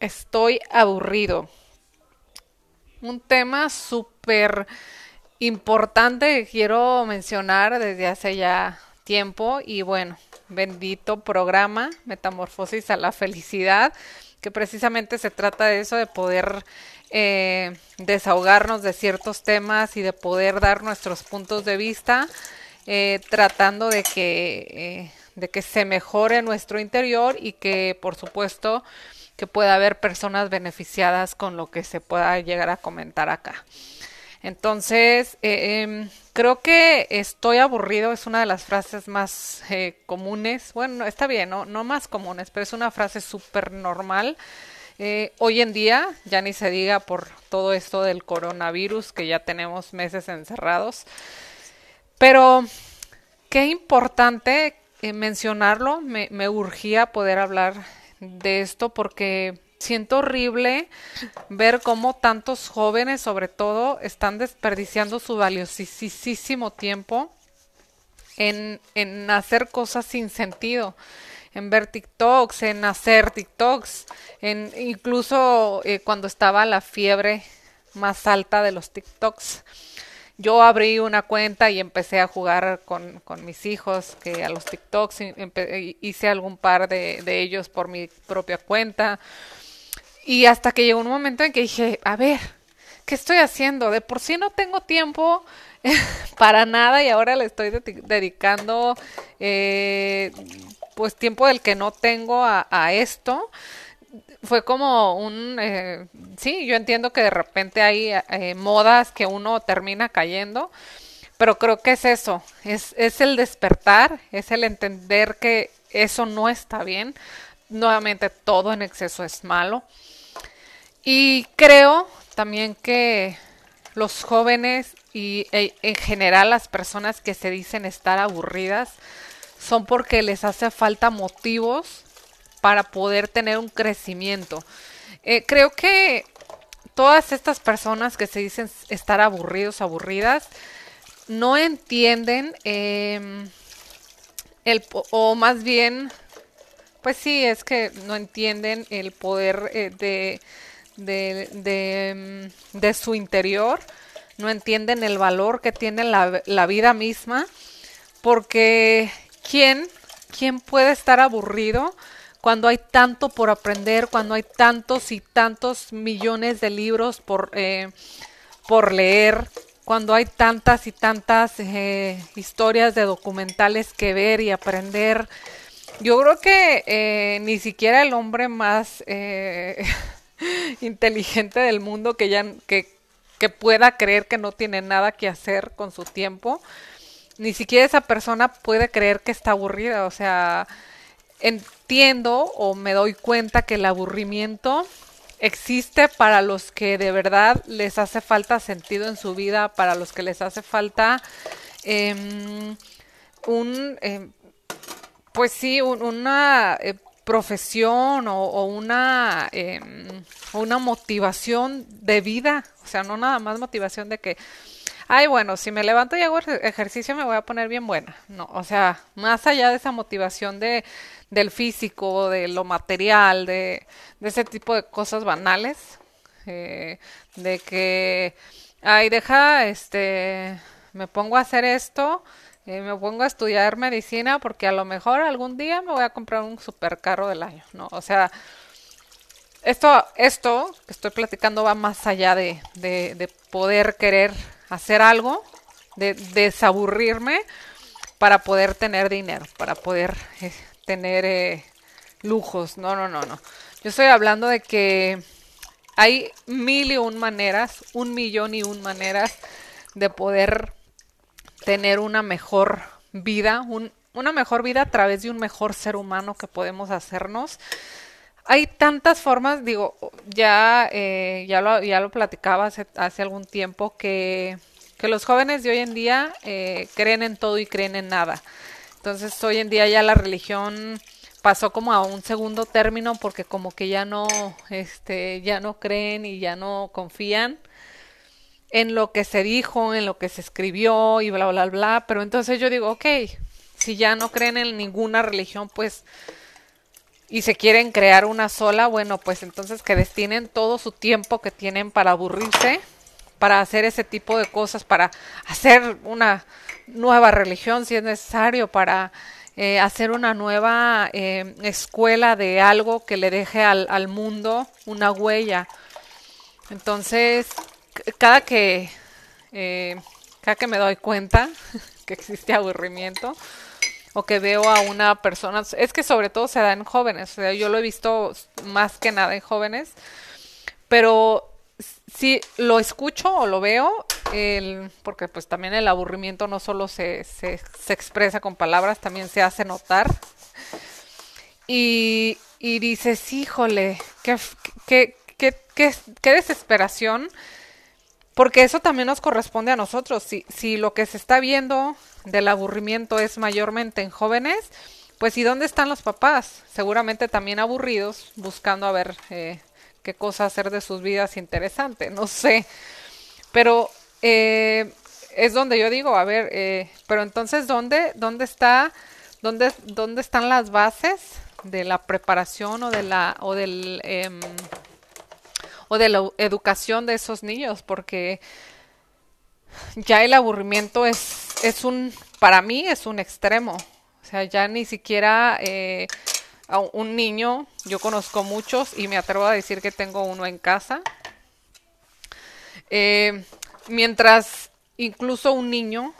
estoy aburrido. Un tema súper importante que quiero mencionar desde hace ya tiempo y bueno, bendito programa Metamorfosis a la Felicidad, que precisamente se trata de eso, de poder eh, desahogarnos de ciertos temas y de poder dar nuestros puntos de vista, eh, tratando de que, eh, de que se mejore nuestro interior y que por supuesto que pueda haber personas beneficiadas con lo que se pueda llegar a comentar acá. Entonces, eh, em, creo que estoy aburrido es una de las frases más eh, comunes. Bueno, está bien, no, no más comunes, pero es una frase súper normal. Eh, hoy en día, ya ni se diga por todo esto del coronavirus, que ya tenemos meses encerrados. Pero qué importante mencionarlo, me, me urgía poder hablar de esto porque siento horrible ver cómo tantos jóvenes, sobre todo, están desperdiciando su valiosísimo tiempo en, en hacer cosas sin sentido, en ver TikToks, en hacer TikToks, en incluso eh, cuando estaba la fiebre más alta de los TikToks yo abrí una cuenta y empecé a jugar con, con mis hijos, que a los TikToks hice algún par de, de, ellos por mi propia cuenta. Y hasta que llegó un momento en que dije, a ver, ¿qué estoy haciendo? De por sí no tengo tiempo para nada y ahora le estoy dedicando eh, pues tiempo del que no tengo a, a esto fue como un, eh, sí, yo entiendo que de repente hay eh, modas que uno termina cayendo, pero creo que es eso, es, es el despertar, es el entender que eso no está bien, nuevamente todo en exceso es malo. Y creo también que los jóvenes y e, en general las personas que se dicen estar aburridas son porque les hace falta motivos para poder tener un crecimiento. Eh, creo que todas estas personas que se dicen estar aburridos, aburridas, no entienden em, el, o más bien, pues sí, es que no entienden el poder eh, de, de, de, em, de, su interior, no entienden el valor que tiene la, la vida misma, porque ¿quién, quién puede estar aburrido? Cuando hay tanto por aprender, cuando hay tantos y tantos millones de libros por, eh, por leer, cuando hay tantas y tantas eh, historias de documentales que ver y aprender. Yo creo que eh, ni siquiera el hombre más eh, inteligente del mundo que ya que, que pueda creer que no tiene nada que hacer con su tiempo, ni siquiera esa persona puede creer que está aburrida. O sea, entiendo o me doy cuenta que el aburrimiento existe para los que de verdad les hace falta sentido en su vida, para los que les hace falta eh, un, eh, pues sí, un, una eh, profesión o, o una, eh, una motivación de vida, o sea, no nada más motivación de que ay, bueno, si me levanto y hago ejercicio me voy a poner bien buena. No, o sea, más allá de esa motivación de, del físico, de lo material, de, ese tipo de cosas banales, eh, de que, ay, deja, este, me pongo a hacer esto, eh, me pongo a estudiar medicina porque a lo mejor algún día me voy a comprar un supercarro del año, ¿no? O sea, esto, esto que estoy platicando va más allá de, de, de poder querer hacer algo, de desaburrirme para poder tener dinero, para poder eh, tener eh, lujos. No, no, no, no. Yo estoy hablando de que hay mil y un maneras, un millón y un maneras de poder tener una mejor vida, un, una mejor vida a través de un mejor ser humano que podemos hacernos. Hay tantas formas, digo, ya, eh, ya, lo, ya lo platicaba hace, hace algún tiempo, que, que, los jóvenes de hoy en día eh, creen en todo y creen en nada. Entonces hoy en día ya la religión pasó como a un segundo término porque como que ya no, este, ya no creen y ya no confían en lo que se dijo, en lo que se escribió y bla, bla, bla. Pero entonces yo digo, ok, si ya no creen en ninguna religión, pues y se quieren crear una sola, bueno, pues entonces que destinen todo su tiempo que tienen para aburrirse, para hacer ese tipo de cosas, para hacer una nueva religión si es necesario, para eh, hacer una nueva eh, escuela de algo que le deje al, al mundo una huella. Entonces, cada que, eh, cada que me doy cuenta que existe aburrimiento, o que veo a una persona, es que sobre todo se da en jóvenes, yo lo he visto más que nada en jóvenes, pero si lo escucho o lo veo, el, porque pues también el aburrimiento no solo se, se, expresa con palabras, también se hace notar. Y, y dices, híjole, qué, qué, qué, qué desesperación porque eso también nos corresponde a nosotros. Si, si lo que se está viendo del aburrimiento es mayormente en jóvenes, pues ¿y dónde están los papás? Seguramente también aburridos, buscando a ver eh, qué cosa hacer de sus vidas interesante, no sé. Pero eh, es donde yo digo, a ver, eh, pero entonces, ¿dónde, dónde está, dónde, dónde están las bases de la preparación o de la, o del, eh, o de la educación de esos niños? Porque ya el aburrimiento es, es un, para mí es un extremo. O sea, ya ni siquiera eh, un niño, yo conozco muchos y me atrevo a decir que tengo uno en casa. Eh, mientras incluso un niño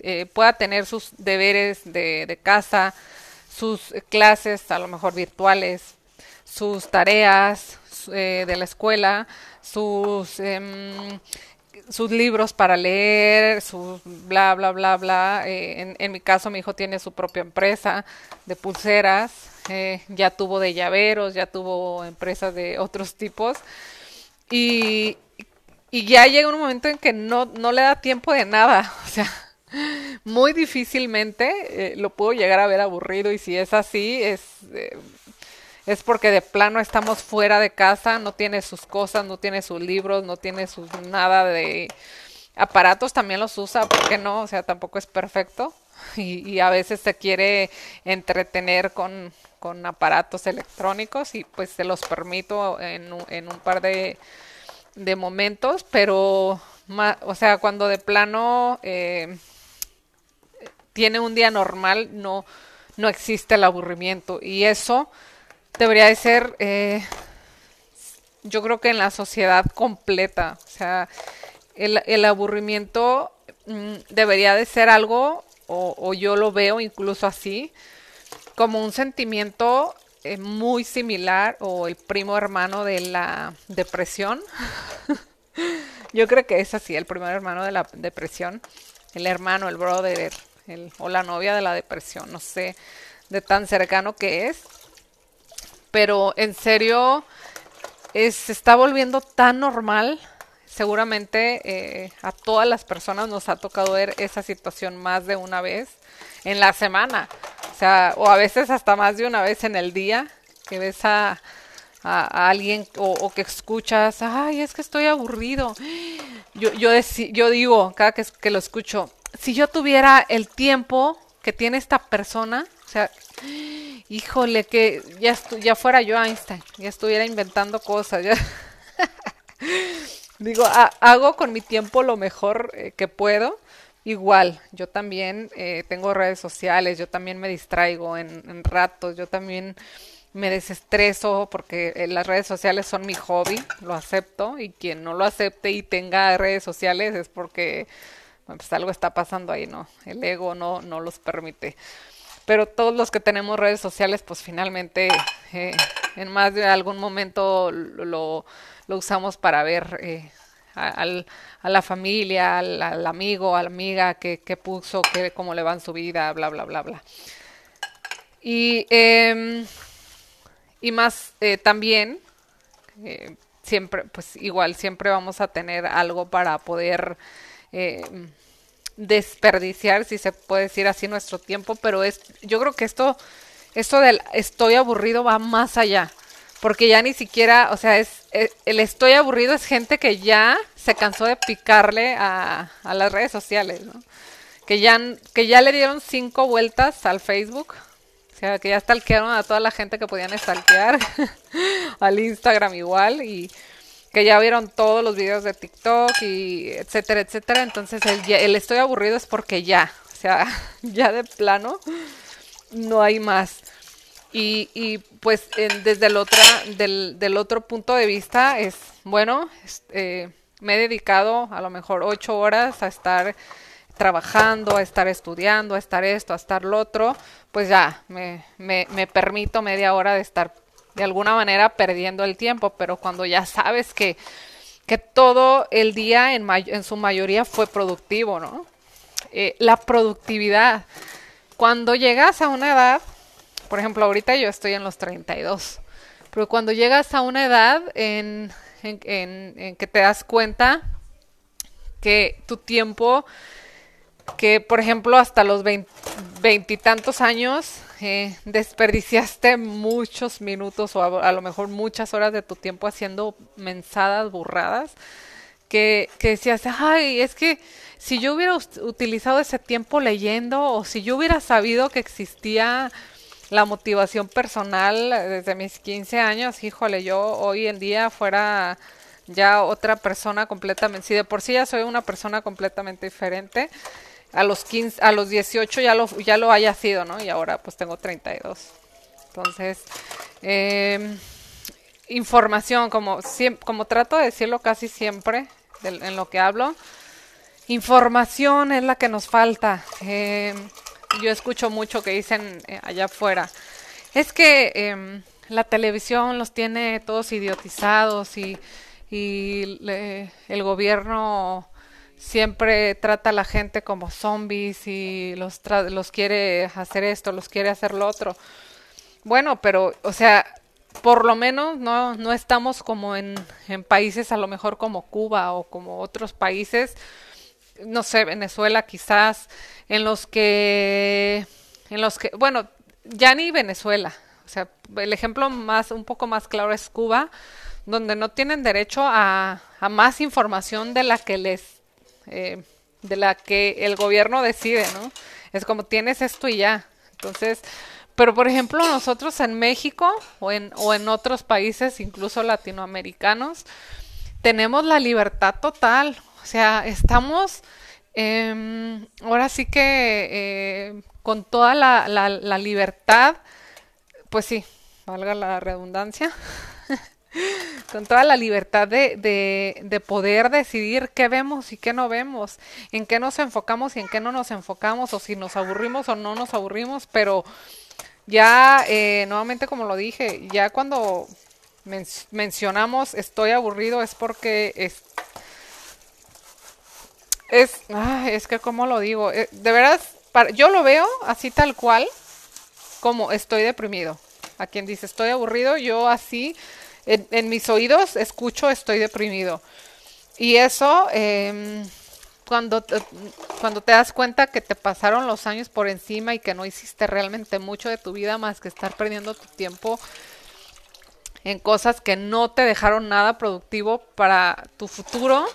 eh, pueda tener sus deberes de, de casa, sus clases a lo mejor virtuales, sus tareas eh, de la escuela, sus eh, sus libros para leer, sus bla, bla, bla, bla. Eh, en, mi caso, mi hijo tiene su propia empresa de pulseras, eh, ya tuvo de llaveros, ya tuvo empresas de otros tipos. Y, y ya llega un momento en que no, no le da tiempo de nada. O sea, muy difícilmente lo puedo llegar a ver aburrido y si es así, es es porque de plano estamos fuera de casa, no tiene sus cosas, no tiene sus libros, no tiene sus nada de aparatos, también los usa, ¿por qué no? O sea, tampoco es perfecto y, y a veces se quiere entretener con, con, aparatos electrónicos y pues se los permito en, en un par de, de momentos, pero, o sea, cuando de plano eh, tiene un día normal, no, no existe el aburrimiento y eso debería de ser, eh, yo creo que en la sociedad completa, o sea, el, aburrimiento mm, debería de ser algo, o, o, yo lo veo incluso así, como un sentimiento eh, muy similar o el primo hermano de la depresión. yo creo que es así, el primer hermano de la depresión, el hermano, el brother, el, o la novia de la depresión, no sé de tan cercano que es pero en serio es, se está volviendo tan normal. Seguramente eh, a todas las personas nos ha tocado ver esa situación más de una vez en la semana. O sea, o a veces hasta más de una vez en el día que ves a, alguien o, que escuchas, ay, es que estoy aburrido. Yo, yo, yo digo, cada que, que lo escucho, si yo tuviera el tiempo que tiene esta persona, o sea, híjole, que ya, ya fuera yo Einstein, ya estuviera inventando cosas. Ya. Digo, hago con mi tiempo lo mejor eh, que puedo. Igual, yo también eh, tengo redes sociales, yo también me distraigo en, en, ratos, yo también me desestreso porque eh, las redes sociales son mi hobby, lo acepto y quien no lo acepte y tenga redes sociales es porque pues algo está pasando ahí, ¿no? El ego no, no los permite pero todos los que tenemos redes sociales, pues finalmente eh, en más de algún momento lo, lo usamos para ver eh, al, a la familia, al, al, amigo, a la amiga que, que puso, que, cómo le va en su vida, bla, bla, bla, bla. Y, eh, y más eh, también, eh, siempre, pues igual, siempre vamos a tener algo para poder eh, desperdiciar, si se puede decir así, nuestro tiempo, pero es, yo creo que esto, esto del estoy aburrido va más allá, porque ya ni siquiera, o sea, es, es el estoy aburrido es gente que ya se cansó de picarle a, a las redes sociales, ¿no? Que ya, que ya le dieron cinco vueltas al Facebook, O sea, que ya stalkearon a toda la gente que podían stalkear. al Instagram igual. Y que ya vieron todos los videos de TikTok y etcétera, etcétera. Entonces el, el estoy aburrido es porque ya. O sea, ya de plano no hay más. Y, y pues desde el, otra, del, del, otro punto de vista es, bueno, eh, me he dedicado a lo mejor ocho horas a estar trabajando, a estar estudiando, a estar esto, a estar lo otro, pues ya me, me, me permito media hora de estar de alguna manera perdiendo el tiempo, pero cuando ya sabes que, que todo el día en, en su mayoría fue productivo, ¿no? Eh, la productividad. Cuando llegas a una edad por ejemplo, ahorita yo estoy en los 32, pero cuando llegas a una edad en, en, que te das cuenta que tu tiempo, que por ejemplo hasta los veintitantos años eh, desperdiciaste muchos minutos o a, lo mejor muchas horas de tu tiempo haciendo mensadas, burradas, que, que decías, ay, es que si yo hubiera utilizado ese tiempo leyendo o si yo hubiera sabido que existía la motivación personal desde mis 15 años, híjole, yo hoy en día fuera ya otra persona completamente, si de por sí ya soy una persona completamente diferente, a los 15, a los 18 ya lo, ya lo haya sido, ¿no? Y ahora pues tengo 32. Entonces, eh, información, como, como trato de decirlo casi siempre en lo que hablo, información es la que nos falta. Eh, yo escucho mucho que dicen eh, allá afuera, es que em, la televisión los tiene todos idiotizados y, y el gobierno siempre trata a la gente como zombies y los, los quiere hacer esto, los quiere hacer lo otro. Bueno, pero, o sea, por lo menos no, no estamos como en, en países a lo mejor como Cuba o como otros países no sé, Venezuela quizás, en los que, en los que, bueno, ya ni Venezuela, o sea, el ejemplo más, un poco más claro es Cuba, donde no tienen derecho a, a más información de la que les, eh, de la que el gobierno decide, ¿no? Es como tienes esto y ya. Entonces, pero por ejemplo nosotros en México o en, o en otros países, incluso latinoamericanos, tenemos la libertad total. O sea, estamos eh, ahora sí que eh, con toda la, la, libertad, pues sí, valga la redundancia, con toda la libertad de, de, de, poder decidir qué vemos y qué no vemos, en qué nos enfocamos y en qué no nos enfocamos, o si nos aburrimos o no nos aburrimos, pero ya, eh, nuevamente como lo dije, ya cuando mencionamos estoy aburrido es porque es, es, es que como lo digo, eh, de veras, yo lo veo así tal cual como estoy deprimido. A quien dice estoy aburrido, yo así en, mis oídos escucho estoy deprimido. Y eso, em, cuando, te, cuando te das cuenta que te pasaron los años por encima y que no hiciste realmente mucho de tu vida más que estar perdiendo tu tiempo en cosas que no te dejaron nada productivo para tu futuro,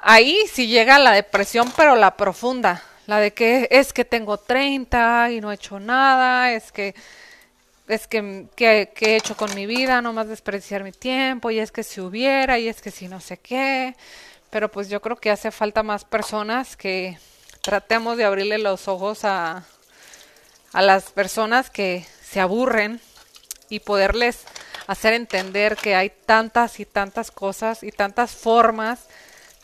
ahí sí llega la depresión, pero la profunda, la de que es que tengo 30 y no he hecho nada, es que es que, he hecho con mi vida, no más despreciar mi tiempo, y es que si hubiera, y es que si no sé qué, pero pues yo creo que hace falta más personas que tratemos de abrirle los ojos a, a las personas que se aburren y poderles hacer entender que hay tantas y tantas cosas y tantas formas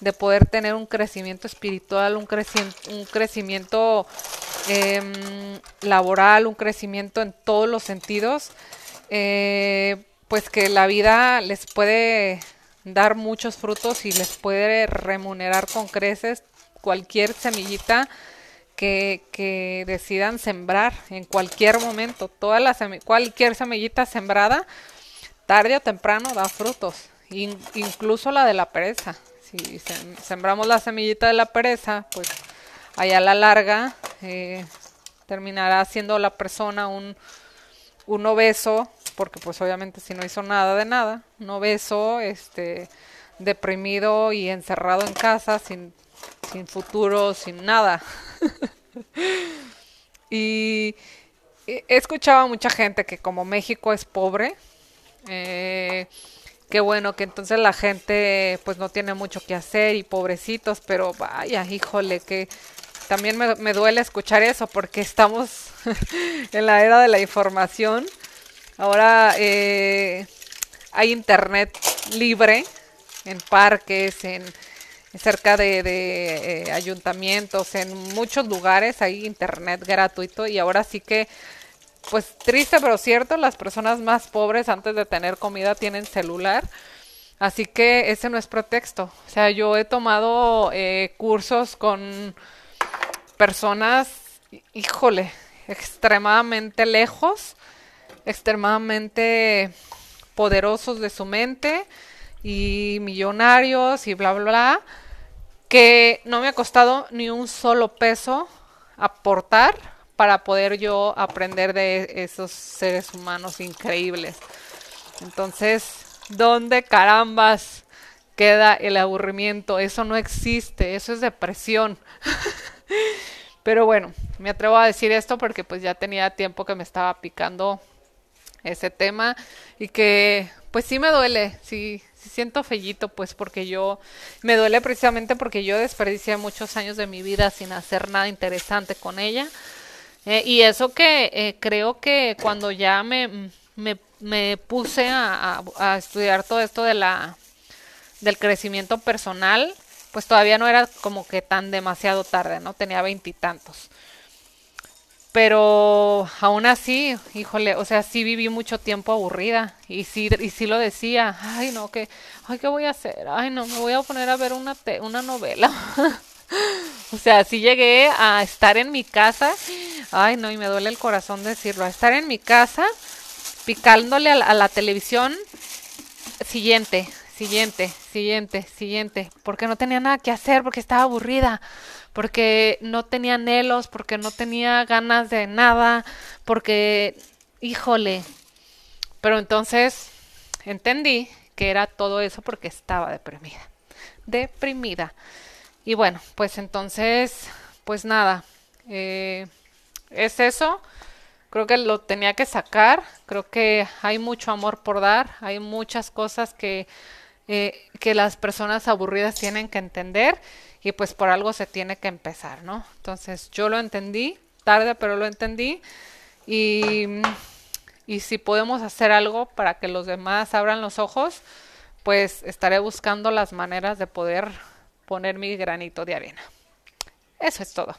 de poder tener un crecimiento espiritual, un, un crecimiento em, laboral, un crecimiento en todos los sentidos, eh, pues que la vida les puede dar muchos frutos y les puede remunerar con creces cualquier semillita que, decidan sembrar en cualquier momento. Toda la cualquier semillita sembrada, tarde o temprano da frutos, incluso la de la pereza. Si sembramos la semillita de la pereza, pues allá a la larga eh, terminará siendo la persona un, un obeso, porque pues obviamente si no hizo nada de nada, un obeso, este, deprimido y encerrado en casa, sin, sin futuro, sin nada. y he escuchado a mucha gente que como México es pobre, eh, qué bueno que entonces la gente pues no tiene mucho que hacer y pobrecitos, pero vaya, híjole, que también me, me duele escuchar eso porque estamos en la era de la información. Ahora eh, hay internet libre en parques, en cerca de, de eh, ayuntamientos, en muchos lugares hay internet gratuito y ahora sí que, pues triste pero cierto, las personas más pobres antes de tener comida tienen celular. Así que ese no es pretexto. O sea, yo he tomado eh, cursos con personas, híjole, extremadamente lejos, extremadamente poderosos de su mente y millonarios y bla, bla, bla, que no me ha costado ni un solo peso aportar para poder yo aprender de esos seres humanos increíbles. Entonces, ¿dónde carambas queda el aburrimiento? Eso no existe, eso es depresión. Pero bueno, me atrevo a decir esto porque pues ya tenía tiempo que me estaba picando ese tema y que pues sí me duele, sí, sí siento fellito pues porque yo me duele precisamente porque yo desperdicié muchos años de mi vida sin hacer nada interesante con ella. Eh, y eso que eh, creo que cuando ya me, me, puse a, a, a, estudiar todo esto de la, del crecimiento personal, pues todavía no era como que tan demasiado tarde, ¿no? Tenía veintitantos. Pero aún así, híjole, o sea, sí viví mucho tiempo aburrida y sí, y sí lo decía, ay no, que, ay, ¿qué voy a hacer? Ay no, me voy a poner a ver una, te una novela. o sea, sí llegué a estar en mi casa, ay no, y me duele el corazón decirlo, a estar en mi casa picándole a la, a la televisión siguiente, siguiente, siguiente, siguiente, porque no tenía nada que hacer, porque estaba aburrida, porque no tenía anhelos, porque no tenía ganas de nada, porque, híjole, pero entonces entendí que era todo eso porque estaba deprimida, deprimida. Y bueno, pues entonces, pues nada, eh, es eso. Creo que lo tenía que sacar. Creo que hay mucho amor por dar. Hay muchas cosas que eh, que las personas aburridas tienen que entender y pues por algo se tiene que empezar, ¿no? Entonces yo lo entendí, tarde pero lo entendí y, y si podemos hacer algo para que los demás abran los ojos, pues estaré buscando las maneras de poder poner mi granito de arena. Eso es todo.